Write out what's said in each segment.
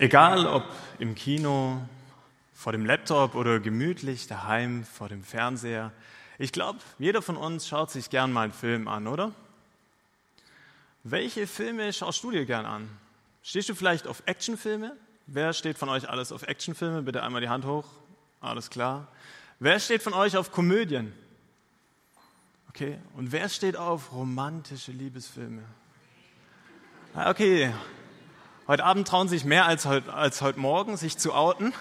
Egal ob im Kino, vor dem Laptop oder gemütlich daheim vor dem Fernseher, ich glaube, jeder von uns schaut sich gern mal einen Film an, oder? Welche Filme schaust du dir gern an? Stehst du vielleicht auf Actionfilme? Wer steht von euch alles auf Actionfilme? Bitte einmal die Hand hoch. Alles klar. Wer steht von euch auf Komödien? Okay. Und wer steht auf romantische Liebesfilme? Ah, okay, Heute Abend trauen sich mehr als heute, als heute Morgen, sich zu outen.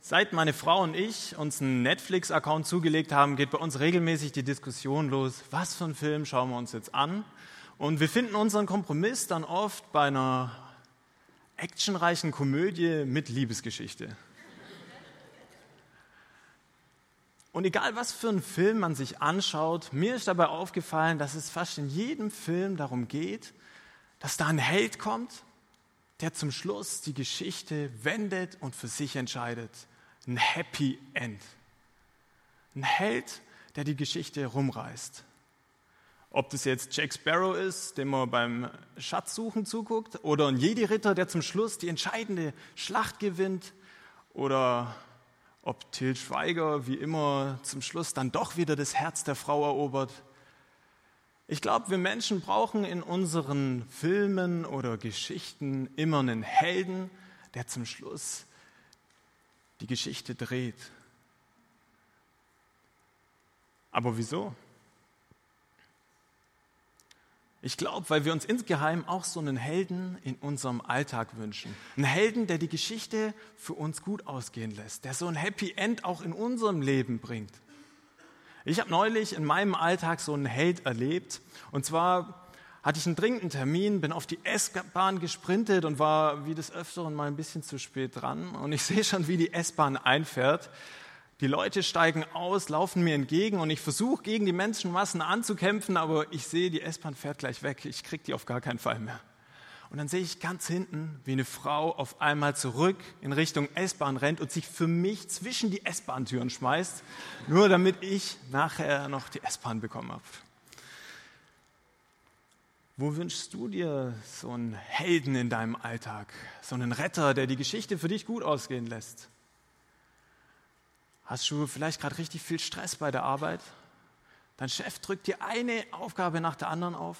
Seit meine Frau und ich uns einen Netflix-Account zugelegt haben, geht bei uns regelmäßig die Diskussion los, was für einen Film schauen wir uns jetzt an. Und wir finden unseren Kompromiss dann oft bei einer actionreichen Komödie mit Liebesgeschichte. Und egal, was für einen Film man sich anschaut, mir ist dabei aufgefallen, dass es fast in jedem Film darum geht, dass da ein Held kommt, der zum Schluss die Geschichte wendet und für sich entscheidet. Ein Happy End. Ein Held, der die Geschichte rumreißt. Ob das jetzt Jack Sparrow ist, dem man beim Schatzsuchen zuguckt, oder ein Jedi-Ritter, der zum Schluss die entscheidende Schlacht gewinnt, oder ob Til Schweiger wie immer zum Schluss dann doch wieder das Herz der Frau erobert. Ich glaube, wir Menschen brauchen in unseren Filmen oder Geschichten immer einen Helden, der zum Schluss die Geschichte dreht. Aber wieso? Ich glaube, weil wir uns insgeheim auch so einen Helden in unserem Alltag wünschen. Einen Helden, der die Geschichte für uns gut ausgehen lässt, der so ein Happy End auch in unserem Leben bringt. Ich habe neulich in meinem Alltag so einen Held erlebt. Und zwar hatte ich einen dringenden Termin, bin auf die S-Bahn gesprintet und war wie des Öfteren mal ein bisschen zu spät dran. Und ich sehe schon, wie die S-Bahn einfährt. Die Leute steigen aus, laufen mir entgegen und ich versuche gegen die Menschenmassen anzukämpfen, aber ich sehe, die S-Bahn fährt gleich weg. Ich kriege die auf gar keinen Fall mehr. Und dann sehe ich ganz hinten, wie eine Frau auf einmal zurück in Richtung S-Bahn rennt und sich für mich zwischen die S-Bahn-Türen schmeißt, nur damit ich nachher noch die S-Bahn bekommen habe. Wo wünschst du dir so einen Helden in deinem Alltag, so einen Retter, der die Geschichte für dich gut ausgehen lässt? Hast du vielleicht gerade richtig viel Stress bei der Arbeit? Dein Chef drückt dir eine Aufgabe nach der anderen auf.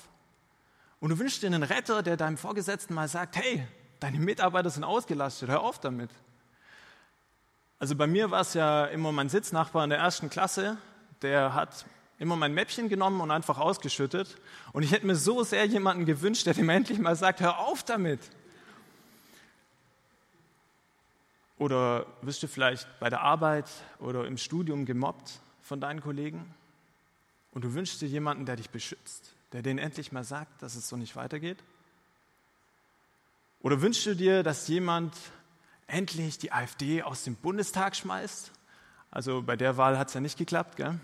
Und du wünschst dir einen Retter, der deinem Vorgesetzten mal sagt, hey, deine Mitarbeiter sind ausgelastet, hör auf damit. Also bei mir war es ja immer mein Sitznachbar in der ersten Klasse, der hat immer mein Mäppchen genommen und einfach ausgeschüttet. Und ich hätte mir so sehr jemanden gewünscht, der dem endlich mal sagt, hör auf damit. Oder wirst du vielleicht bei der Arbeit oder im Studium gemobbt von deinen Kollegen? Und du wünschst dir jemanden, der dich beschützt, der denen endlich mal sagt, dass es so nicht weitergeht? Oder wünschst du dir, dass jemand endlich die AfD aus dem Bundestag schmeißt? Also bei der Wahl hat es ja nicht geklappt, gell?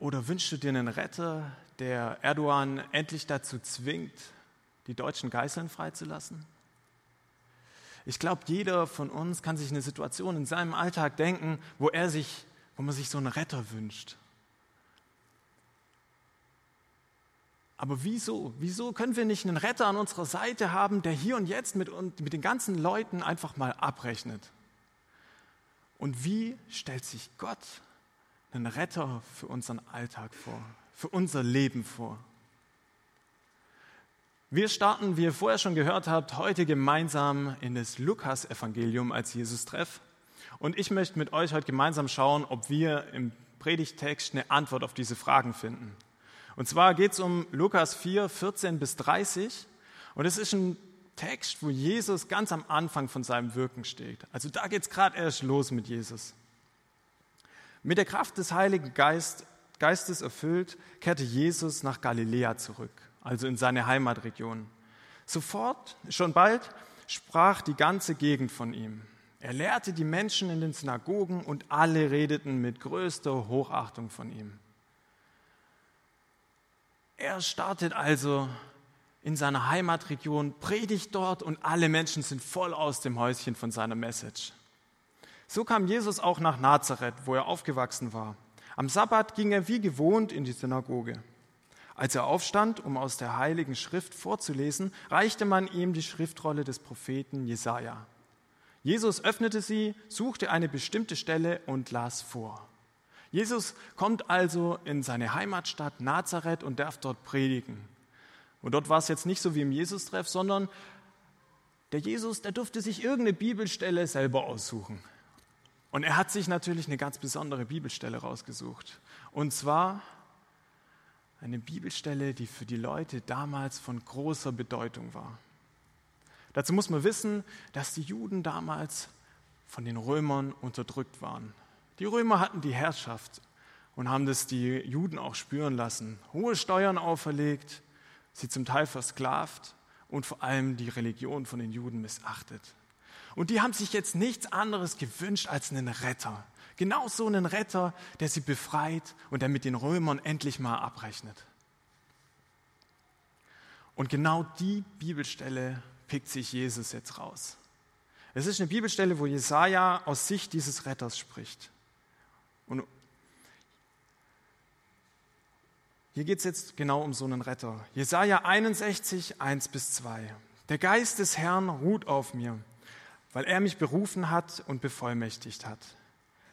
Oder wünschst du dir einen Retter, der Erdogan endlich dazu zwingt, die deutschen Geiseln freizulassen? Ich glaube, jeder von uns kann sich eine Situation in seinem Alltag denken, wo er sich, wo man sich so einen Retter wünscht. Aber wieso? Wieso können wir nicht einen Retter an unserer Seite haben, der hier und jetzt mit, mit den ganzen Leuten einfach mal abrechnet? Und wie stellt sich Gott einen Retter für unseren Alltag vor, für unser Leben vor? Wir starten, wie ihr vorher schon gehört habt, heute gemeinsam in das Lukas-Evangelium als Jesus-Treff. Und ich möchte mit euch heute gemeinsam schauen, ob wir im Predigtext eine Antwort auf diese Fragen finden. Und zwar geht es um Lukas 4, 14 bis 30. Und es ist ein Text, wo Jesus ganz am Anfang von seinem Wirken steht. Also da geht es gerade erst los mit Jesus. Mit der Kraft des Heiligen Geist, Geistes erfüllt, kehrte Jesus nach Galiläa zurück also in seine Heimatregion. Sofort, schon bald, sprach die ganze Gegend von ihm. Er lehrte die Menschen in den Synagogen und alle redeten mit größter Hochachtung von ihm. Er startet also in seiner Heimatregion, predigt dort und alle Menschen sind voll aus dem Häuschen von seiner Message. So kam Jesus auch nach Nazareth, wo er aufgewachsen war. Am Sabbat ging er wie gewohnt in die Synagoge. Als er aufstand, um aus der heiligen Schrift vorzulesen, reichte man ihm die Schriftrolle des Propheten Jesaja. Jesus öffnete sie, suchte eine bestimmte Stelle und las vor. Jesus kommt also in seine Heimatstadt Nazareth und darf dort predigen. Und dort war es jetzt nicht so wie im Jesus-Treff, sondern der Jesus, der durfte sich irgendeine Bibelstelle selber aussuchen. Und er hat sich natürlich eine ganz besondere Bibelstelle rausgesucht. Und zwar eine Bibelstelle, die für die Leute damals von großer Bedeutung war. Dazu muss man wissen, dass die Juden damals von den Römern unterdrückt waren. Die Römer hatten die Herrschaft und haben das die Juden auch spüren lassen. Hohe Steuern auferlegt, sie zum Teil versklavt und vor allem die Religion von den Juden missachtet. Und die haben sich jetzt nichts anderes gewünscht als einen Retter. Genau so einen Retter, der sie befreit und der mit den Römern endlich mal abrechnet. Und genau die Bibelstelle pickt sich Jesus jetzt raus. Es ist eine Bibelstelle, wo Jesaja aus Sicht dieses Retters spricht. Und hier geht es jetzt genau um so einen Retter. Jesaja 61, 1 bis 2. Der Geist des Herrn ruht auf mir, weil er mich berufen hat und bevollmächtigt hat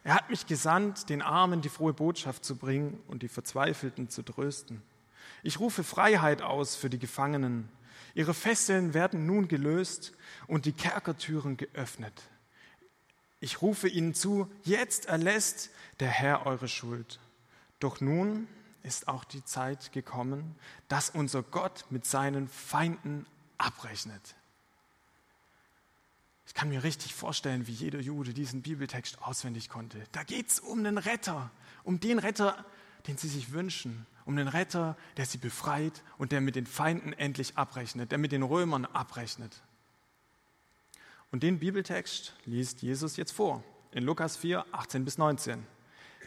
er hat mich gesandt, den Armen die frohe Botschaft zu bringen und die Verzweifelten zu trösten. Ich rufe Freiheit aus für die Gefangenen. Ihre Fesseln werden nun gelöst und die Kerkertüren geöffnet. Ich rufe ihnen zu, jetzt erlässt der Herr eure Schuld. Doch nun ist auch die Zeit gekommen, dass unser Gott mit seinen Feinden abrechnet. Ich kann mir richtig vorstellen, wie jeder Jude diesen Bibeltext auswendig konnte. Da geht es um den Retter, um den Retter, den sie sich wünschen, um den Retter, der sie befreit und der mit den Feinden endlich abrechnet, der mit den Römern abrechnet. Und den Bibeltext liest Jesus jetzt vor, in Lukas 4, 18 bis 19.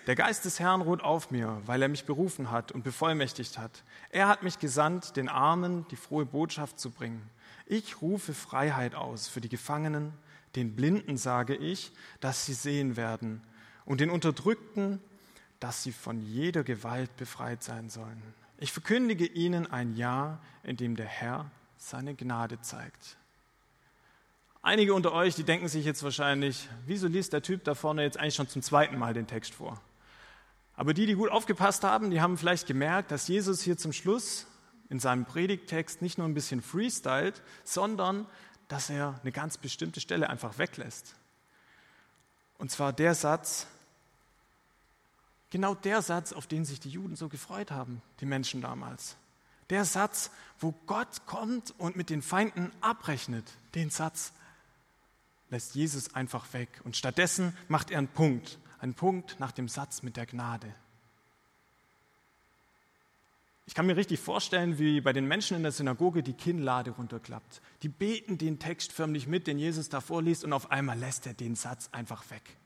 Der Geist des Herrn ruht auf mir, weil er mich berufen hat und bevollmächtigt hat. Er hat mich gesandt, den Armen die frohe Botschaft zu bringen ich rufe Freiheit aus für die Gefangenen, den Blinden sage ich, dass sie sehen werden, und den Unterdrückten, dass sie von jeder Gewalt befreit sein sollen. Ich verkündige ihnen ein Jahr, in dem der Herr seine Gnade zeigt. Einige unter euch, die denken sich jetzt wahrscheinlich, wieso liest der Typ da vorne jetzt eigentlich schon zum zweiten Mal den Text vor? Aber die, die gut aufgepasst haben, die haben vielleicht gemerkt, dass Jesus hier zum Schluss in seinem Predigtext nicht nur ein bisschen freestylt, sondern dass er eine ganz bestimmte Stelle einfach weglässt. Und zwar der Satz, genau der Satz, auf den sich die Juden so gefreut haben, die Menschen damals. Der Satz, wo Gott kommt und mit den Feinden abrechnet, den Satz lässt Jesus einfach weg. Und stattdessen macht er einen Punkt, einen Punkt nach dem Satz mit der Gnade. Ich kann mir richtig vorstellen, wie bei den Menschen in der Synagoge die Kinnlade runterklappt. Die beten den Text förmlich mit, den Jesus da vorliest, und auf einmal lässt er den Satz einfach weg.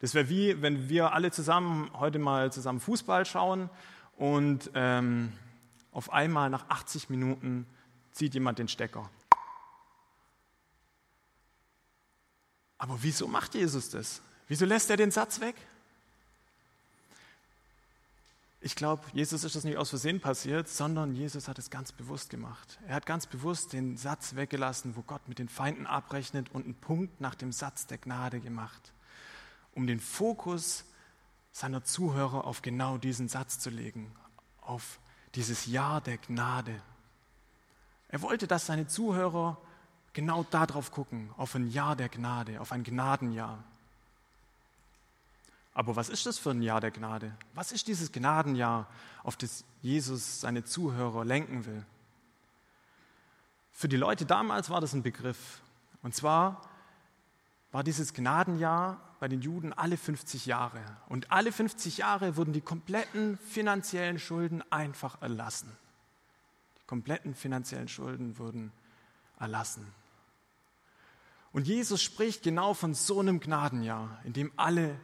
Das wäre wie, wenn wir alle zusammen heute mal zusammen Fußball schauen und ähm, auf einmal nach 80 Minuten zieht jemand den Stecker. Aber wieso macht Jesus das? Wieso lässt er den Satz weg? Ich glaube, Jesus ist das nicht aus Versehen passiert, sondern Jesus hat es ganz bewusst gemacht. Er hat ganz bewusst den Satz weggelassen, wo Gott mit den Feinden abrechnet und einen Punkt nach dem Satz der Gnade gemacht, um den Fokus seiner Zuhörer auf genau diesen Satz zu legen, auf dieses Ja der Gnade. Er wollte, dass seine Zuhörer genau darauf gucken, auf ein Ja der Gnade, auf ein Gnadenjahr. Aber was ist das für ein Jahr der Gnade? Was ist dieses Gnadenjahr, auf das Jesus seine Zuhörer lenken will? Für die Leute damals war das ein Begriff. Und zwar war dieses Gnadenjahr bei den Juden alle 50 Jahre. Und alle 50 Jahre wurden die kompletten finanziellen Schulden einfach erlassen. Die kompletten finanziellen Schulden wurden erlassen. Und Jesus spricht genau von so einem Gnadenjahr, in dem alle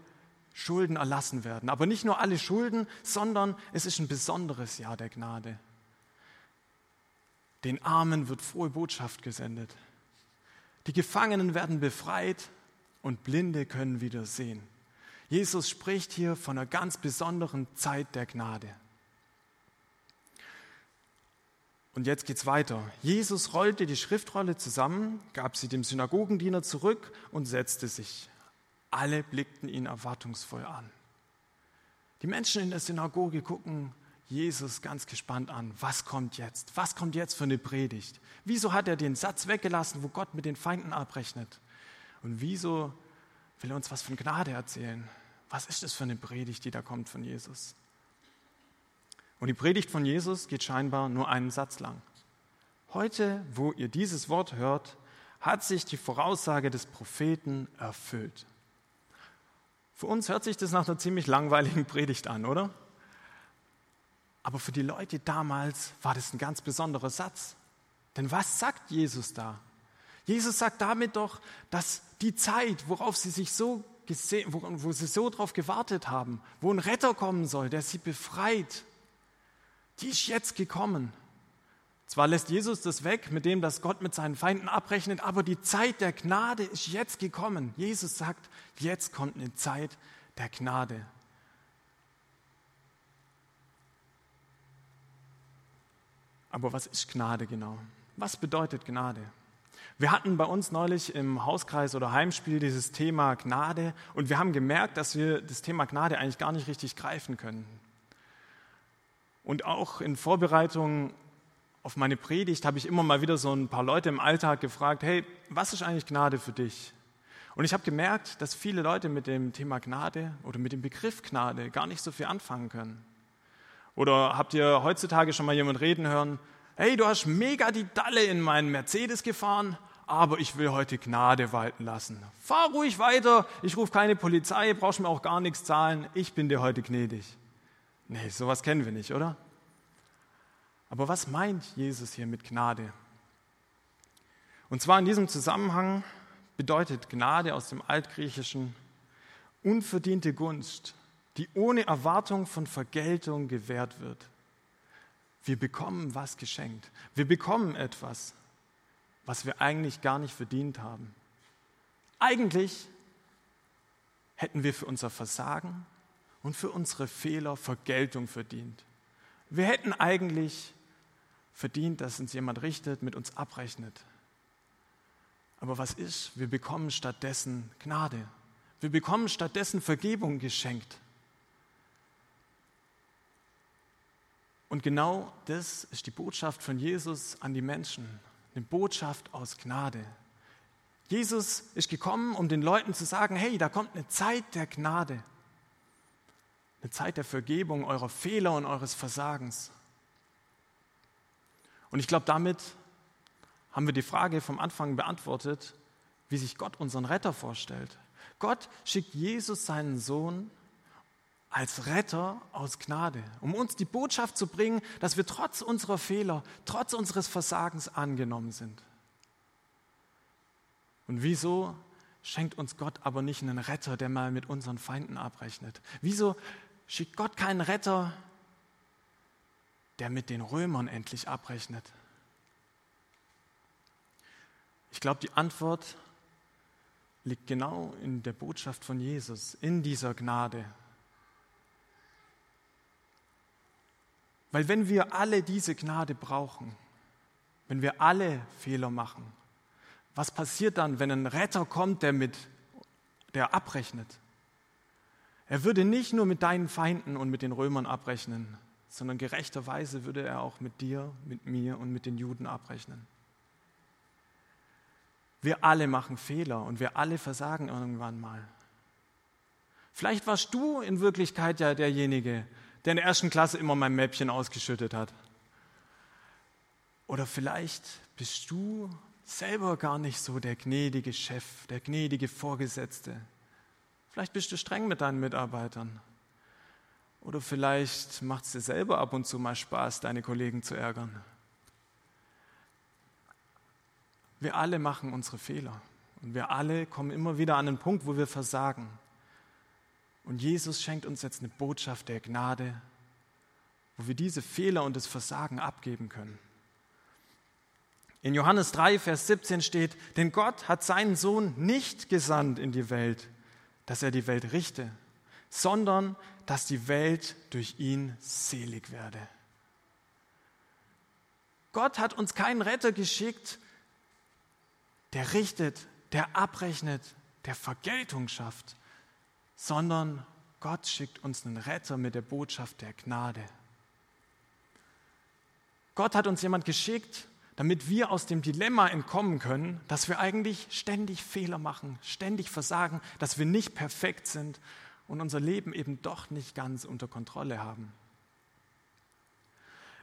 Schulden erlassen werden. Aber nicht nur alle Schulden, sondern es ist ein besonderes Jahr der Gnade. Den Armen wird frohe Botschaft gesendet. Die Gefangenen werden befreit und Blinde können wieder sehen. Jesus spricht hier von einer ganz besonderen Zeit der Gnade. Und jetzt geht's weiter. Jesus rollte die Schriftrolle zusammen, gab sie dem Synagogendiener zurück und setzte sich. Alle blickten ihn erwartungsvoll an. Die Menschen in der Synagoge gucken Jesus ganz gespannt an. Was kommt jetzt? Was kommt jetzt für eine Predigt? Wieso hat er den Satz weggelassen, wo Gott mit den Feinden abrechnet? Und wieso will er uns was von Gnade erzählen? Was ist das für eine Predigt, die da kommt von Jesus? Und die Predigt von Jesus geht scheinbar nur einen Satz lang. Heute, wo ihr dieses Wort hört, hat sich die Voraussage des Propheten erfüllt. Für uns hört sich das nach einer ziemlich langweiligen Predigt an, oder? Aber für die Leute damals war das ein ganz besonderer Satz. Denn was sagt Jesus da? Jesus sagt damit doch, dass die Zeit, worauf sie sich so gesehen, wo, wo sie so darauf gewartet haben, wo ein Retter kommen soll, der sie befreit, die ist jetzt gekommen. Zwar lässt Jesus das weg, mit dem, dass Gott mit seinen Feinden abrechnet, aber die Zeit der Gnade ist jetzt gekommen. Jesus sagt, jetzt kommt eine Zeit der Gnade. Aber was ist Gnade genau? Was bedeutet Gnade? Wir hatten bei uns neulich im Hauskreis oder Heimspiel dieses Thema Gnade und wir haben gemerkt, dass wir das Thema Gnade eigentlich gar nicht richtig greifen können. Und auch in Vorbereitung auf meine Predigt habe ich immer mal wieder so ein paar Leute im Alltag gefragt, hey, was ist eigentlich Gnade für dich? Und ich habe gemerkt, dass viele Leute mit dem Thema Gnade oder mit dem Begriff Gnade gar nicht so viel anfangen können. Oder habt ihr heutzutage schon mal jemand reden hören, hey, du hast mega die Dalle in meinen Mercedes gefahren, aber ich will heute Gnade walten lassen. Fahr ruhig weiter, ich rufe keine Polizei, brauchst mir auch gar nichts zahlen, ich bin dir heute gnädig. Nee, sowas kennen wir nicht, oder? Aber was meint Jesus hier mit Gnade? Und zwar in diesem Zusammenhang bedeutet Gnade aus dem Altgriechischen unverdiente Gunst, die ohne Erwartung von Vergeltung gewährt wird. Wir bekommen was geschenkt. Wir bekommen etwas, was wir eigentlich gar nicht verdient haben. Eigentlich hätten wir für unser Versagen und für unsere Fehler Vergeltung verdient. Wir hätten eigentlich verdient, dass uns jemand richtet, mit uns abrechnet. Aber was ist? Wir bekommen stattdessen Gnade. Wir bekommen stattdessen Vergebung geschenkt. Und genau das ist die Botschaft von Jesus an die Menschen. Eine Botschaft aus Gnade. Jesus ist gekommen, um den Leuten zu sagen, hey, da kommt eine Zeit der Gnade. Eine Zeit der Vergebung eurer Fehler und eures Versagens. Und ich glaube, damit haben wir die Frage vom Anfang beantwortet, wie sich Gott unseren Retter vorstellt. Gott schickt Jesus seinen Sohn als Retter aus Gnade, um uns die Botschaft zu bringen, dass wir trotz unserer Fehler, trotz unseres Versagens angenommen sind. Und wieso schenkt uns Gott aber nicht einen Retter, der mal mit unseren Feinden abrechnet? Wieso schickt Gott keinen Retter, der mit den Römern endlich abrechnet? Ich glaube, die Antwort liegt genau in der Botschaft von Jesus, in dieser Gnade. Weil wenn wir alle diese Gnade brauchen, wenn wir alle Fehler machen, was passiert dann, wenn ein Retter kommt, der mit der abrechnet? Er würde nicht nur mit deinen Feinden und mit den Römern abrechnen, sondern gerechterweise würde er auch mit dir, mit mir und mit den Juden abrechnen. Wir alle machen Fehler und wir alle versagen irgendwann mal. Vielleicht warst du in Wirklichkeit ja derjenige, der in der ersten Klasse immer mein Mäppchen ausgeschüttet hat. Oder vielleicht bist du selber gar nicht so der gnädige Chef, der gnädige Vorgesetzte. Vielleicht bist du streng mit deinen Mitarbeitern. Oder vielleicht macht es dir selber ab und zu mal Spaß, deine Kollegen zu ärgern. Wir alle machen unsere Fehler und wir alle kommen immer wieder an den Punkt, wo wir versagen. Und Jesus schenkt uns jetzt eine Botschaft der Gnade, wo wir diese Fehler und das Versagen abgeben können. In Johannes 3, Vers 17 steht, denn Gott hat seinen Sohn nicht gesandt in die Welt, dass er die Welt richte, sondern dass die Welt durch ihn selig werde. Gott hat uns keinen Retter geschickt, der richtet, der abrechnet, der Vergeltung schafft, sondern Gott schickt uns einen Retter mit der Botschaft der Gnade. Gott hat uns jemand geschickt, damit wir aus dem Dilemma entkommen können, dass wir eigentlich ständig Fehler machen, ständig versagen, dass wir nicht perfekt sind und unser Leben eben doch nicht ganz unter Kontrolle haben.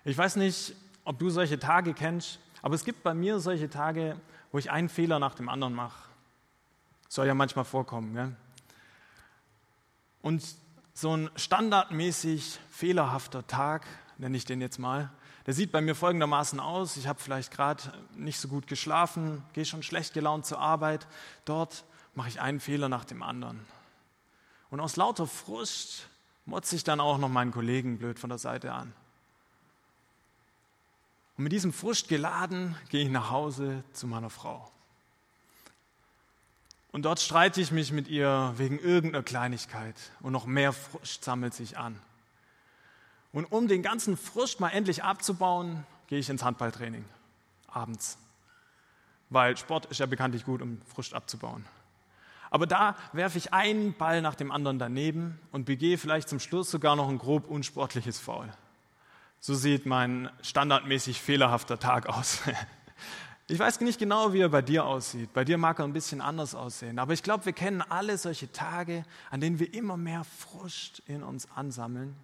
Ich weiß nicht, ob du solche Tage kennst, aber es gibt bei mir solche Tage, wo ich einen Fehler nach dem anderen mache. Soll ja manchmal vorkommen. Gell? Und so ein standardmäßig fehlerhafter Tag, nenne ich den jetzt mal, der sieht bei mir folgendermaßen aus. Ich habe vielleicht gerade nicht so gut geschlafen, gehe schon schlecht gelaunt zur Arbeit. Dort mache ich einen Fehler nach dem anderen. Und aus lauter Frust motze ich dann auch noch meinen Kollegen blöd von der Seite an. Und mit diesem Frust geladen gehe ich nach Hause zu meiner Frau. Und dort streite ich mich mit ihr wegen irgendeiner Kleinigkeit und noch mehr Frust sammelt sich an. Und um den ganzen Frust mal endlich abzubauen, gehe ich ins Handballtraining abends. Weil Sport ist ja bekanntlich gut, um Frust abzubauen. Aber da werfe ich einen Ball nach dem anderen daneben und begehe vielleicht zum Schluss sogar noch ein grob unsportliches Foul. So sieht mein standardmäßig fehlerhafter Tag aus. Ich weiß nicht genau, wie er bei dir aussieht. Bei dir mag er ein bisschen anders aussehen. Aber ich glaube, wir kennen alle solche Tage, an denen wir immer mehr Frust in uns ansammeln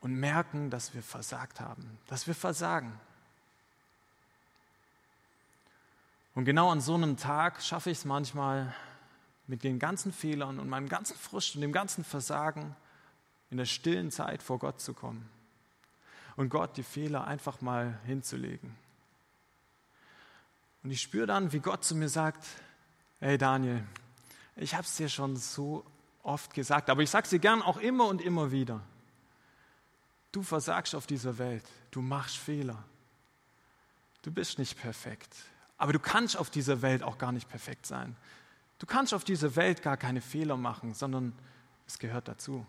und merken, dass wir versagt haben, dass wir versagen. Und genau an so einem Tag schaffe ich es manchmal, mit den ganzen Fehlern und meinem ganzen Frust und dem ganzen Versagen in der stillen Zeit vor Gott zu kommen und Gott die Fehler einfach mal hinzulegen. Und ich spüre dann, wie Gott zu mir sagt, hey Daniel, ich habe es dir schon so oft gesagt, aber ich sage es dir gern auch immer und immer wieder. Du versagst auf dieser Welt, du machst Fehler. Du bist nicht perfekt, aber du kannst auf dieser Welt auch gar nicht perfekt sein. Du kannst auf dieser Welt gar keine Fehler machen, sondern es gehört dazu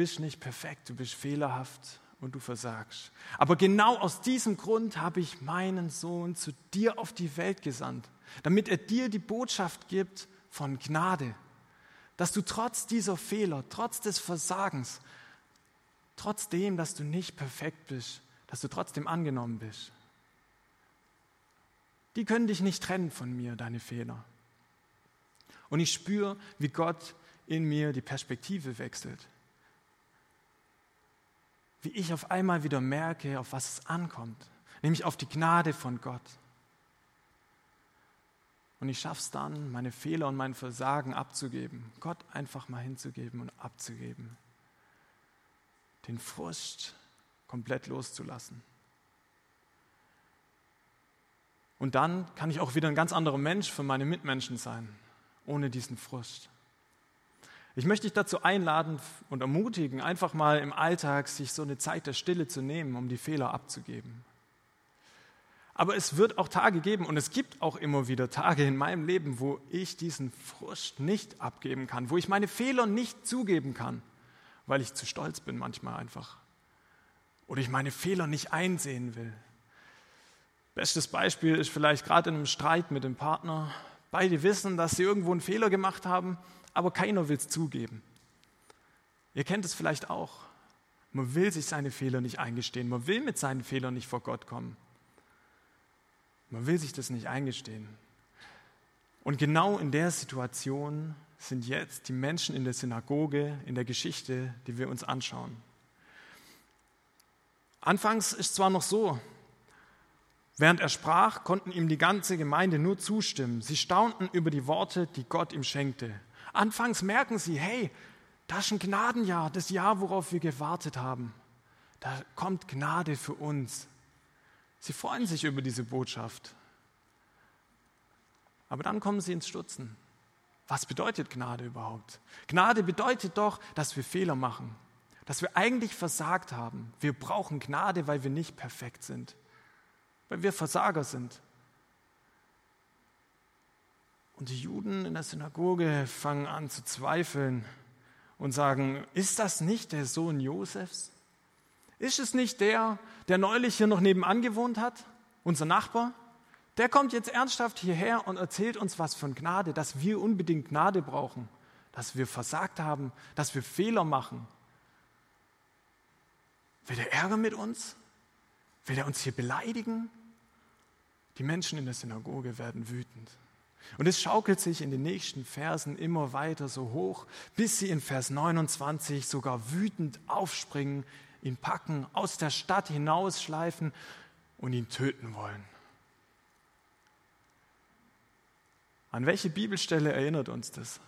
bist nicht perfekt, du bist fehlerhaft und du versagst. Aber genau aus diesem Grund habe ich meinen Sohn zu dir auf die Welt gesandt, damit er dir die Botschaft gibt von Gnade, dass du trotz dieser Fehler, trotz des Versagens, trotzdem, dass du nicht perfekt bist, dass du trotzdem angenommen bist. Die können dich nicht trennen von mir, deine Fehler. Und ich spüre, wie Gott in mir die Perspektive wechselt wie ich auf einmal wieder merke, auf was es ankommt, nämlich auf die Gnade von Gott. Und ich schaffe es dann, meine Fehler und mein Versagen abzugeben, Gott einfach mal hinzugeben und abzugeben, den Frust komplett loszulassen. Und dann kann ich auch wieder ein ganz anderer Mensch für meine Mitmenschen sein, ohne diesen Frust. Ich möchte dich dazu einladen und ermutigen, einfach mal im Alltag sich so eine Zeit der Stille zu nehmen, um die Fehler abzugeben. Aber es wird auch Tage geben und es gibt auch immer wieder Tage in meinem Leben, wo ich diesen Frust nicht abgeben kann, wo ich meine Fehler nicht zugeben kann, weil ich zu stolz bin manchmal einfach. Oder ich meine Fehler nicht einsehen will. Bestes Beispiel ist vielleicht gerade in einem Streit mit dem Partner. Beide wissen, dass sie irgendwo einen Fehler gemacht haben aber keiner will es zugeben. Ihr kennt es vielleicht auch. Man will sich seine Fehler nicht eingestehen. Man will mit seinen Fehlern nicht vor Gott kommen. Man will sich das nicht eingestehen. Und genau in der Situation sind jetzt die Menschen in der Synagoge, in der Geschichte, die wir uns anschauen. Anfangs ist zwar noch so, während er sprach, konnten ihm die ganze Gemeinde nur zustimmen. Sie staunten über die Worte, die Gott ihm schenkte. Anfangs merken sie, hey, das ist ein Gnadenjahr, das Jahr, worauf wir gewartet haben. Da kommt Gnade für uns. Sie freuen sich über diese Botschaft. Aber dann kommen sie ins Stutzen. Was bedeutet Gnade überhaupt? Gnade bedeutet doch, dass wir Fehler machen, dass wir eigentlich versagt haben. Wir brauchen Gnade, weil wir nicht perfekt sind, weil wir Versager sind. Und die Juden in der Synagoge fangen an zu zweifeln und sagen, ist das nicht der Sohn Josefs? Ist es nicht der, der neulich hier noch nebenan gewohnt hat, unser Nachbar? Der kommt jetzt ernsthaft hierher und erzählt uns was von Gnade, dass wir unbedingt Gnade brauchen, dass wir versagt haben, dass wir Fehler machen. Will der Ärger mit uns? Will er uns hier beleidigen? Die Menschen in der Synagoge werden wütend. Und es schaukelt sich in den nächsten Versen immer weiter so hoch, bis sie in Vers 29 sogar wütend aufspringen, ihn packen, aus der Stadt hinausschleifen und ihn töten wollen. An welche Bibelstelle erinnert uns das?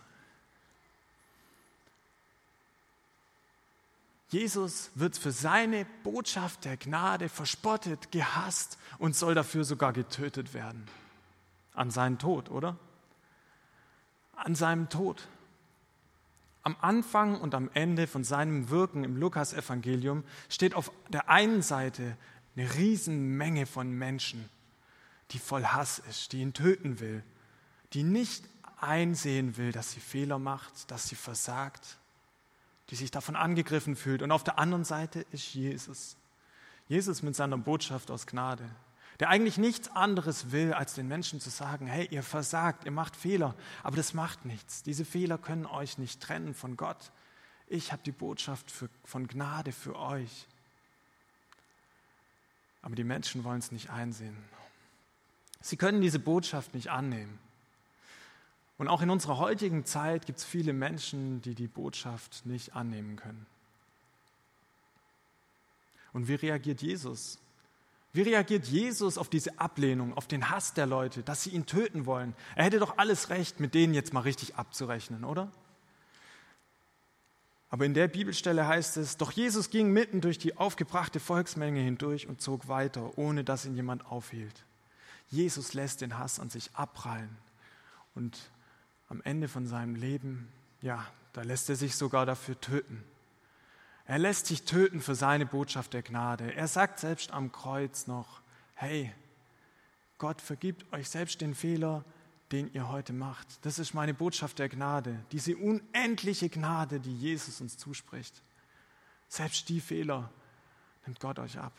Jesus wird für seine Botschaft der Gnade verspottet, gehasst und soll dafür sogar getötet werden. An seinen Tod, oder? An seinem Tod. Am Anfang und am Ende von seinem Wirken im Lukasevangelium steht auf der einen Seite eine Riesenmenge von Menschen, die voll Hass ist, die ihn töten will, die nicht einsehen will, dass sie Fehler macht, dass sie versagt, die sich davon angegriffen fühlt. Und auf der anderen Seite ist Jesus. Jesus mit seiner Botschaft aus Gnade, der eigentlich nichts anderes will, als den Menschen zu sagen, hey, ihr versagt, ihr macht Fehler, aber das macht nichts. Diese Fehler können euch nicht trennen von Gott. Ich habe die Botschaft für, von Gnade für euch. Aber die Menschen wollen es nicht einsehen. Sie können diese Botschaft nicht annehmen. Und auch in unserer heutigen Zeit gibt es viele Menschen, die die Botschaft nicht annehmen können. Und wie reagiert Jesus? Wie reagiert Jesus auf diese Ablehnung, auf den Hass der Leute, dass sie ihn töten wollen? Er hätte doch alles Recht, mit denen jetzt mal richtig abzurechnen, oder? Aber in der Bibelstelle heißt es, doch Jesus ging mitten durch die aufgebrachte Volksmenge hindurch und zog weiter, ohne dass ihn jemand aufhielt. Jesus lässt den Hass an sich abprallen und am Ende von seinem Leben, ja, da lässt er sich sogar dafür töten. Er lässt sich töten für seine Botschaft der Gnade. Er sagt selbst am Kreuz noch, hey, Gott vergibt euch selbst den Fehler, den ihr heute macht. Das ist meine Botschaft der Gnade, diese unendliche Gnade, die Jesus uns zuspricht. Selbst die Fehler nimmt Gott euch ab.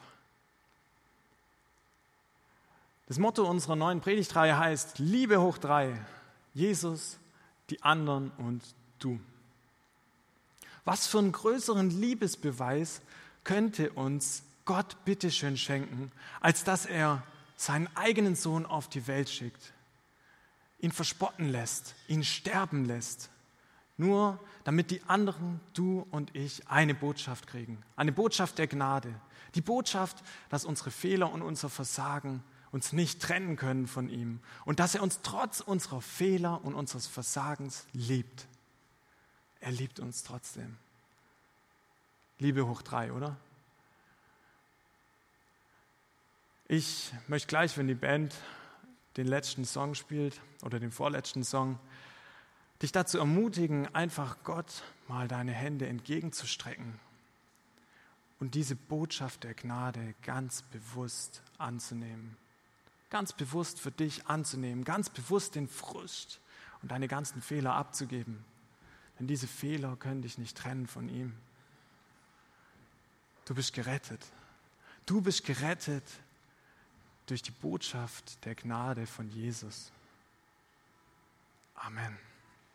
Das Motto unserer neuen Predigtreihe heißt Liebe hoch drei. Jesus, die anderen und du. Was für einen größeren Liebesbeweis könnte uns Gott bitteschön schenken, als dass er seinen eigenen Sohn auf die Welt schickt, ihn verspotten lässt, ihn sterben lässt, nur damit die anderen, du und ich, eine Botschaft kriegen, eine Botschaft der Gnade, die Botschaft, dass unsere Fehler und unser Versagen uns nicht trennen können von ihm und dass er uns trotz unserer Fehler und unseres Versagens liebt. Er liebt uns trotzdem. Liebe hoch drei, oder? Ich möchte gleich, wenn die Band den letzten Song spielt oder den vorletzten Song, dich dazu ermutigen, einfach Gott mal deine Hände entgegenzustrecken und diese Botschaft der Gnade ganz bewusst anzunehmen ganz bewusst für dich anzunehmen, ganz bewusst den Frust und deine ganzen Fehler abzugeben. Denn diese Fehler können dich nicht trennen von ihm. Du bist gerettet. Du bist gerettet durch die Botschaft der Gnade von Jesus. Amen.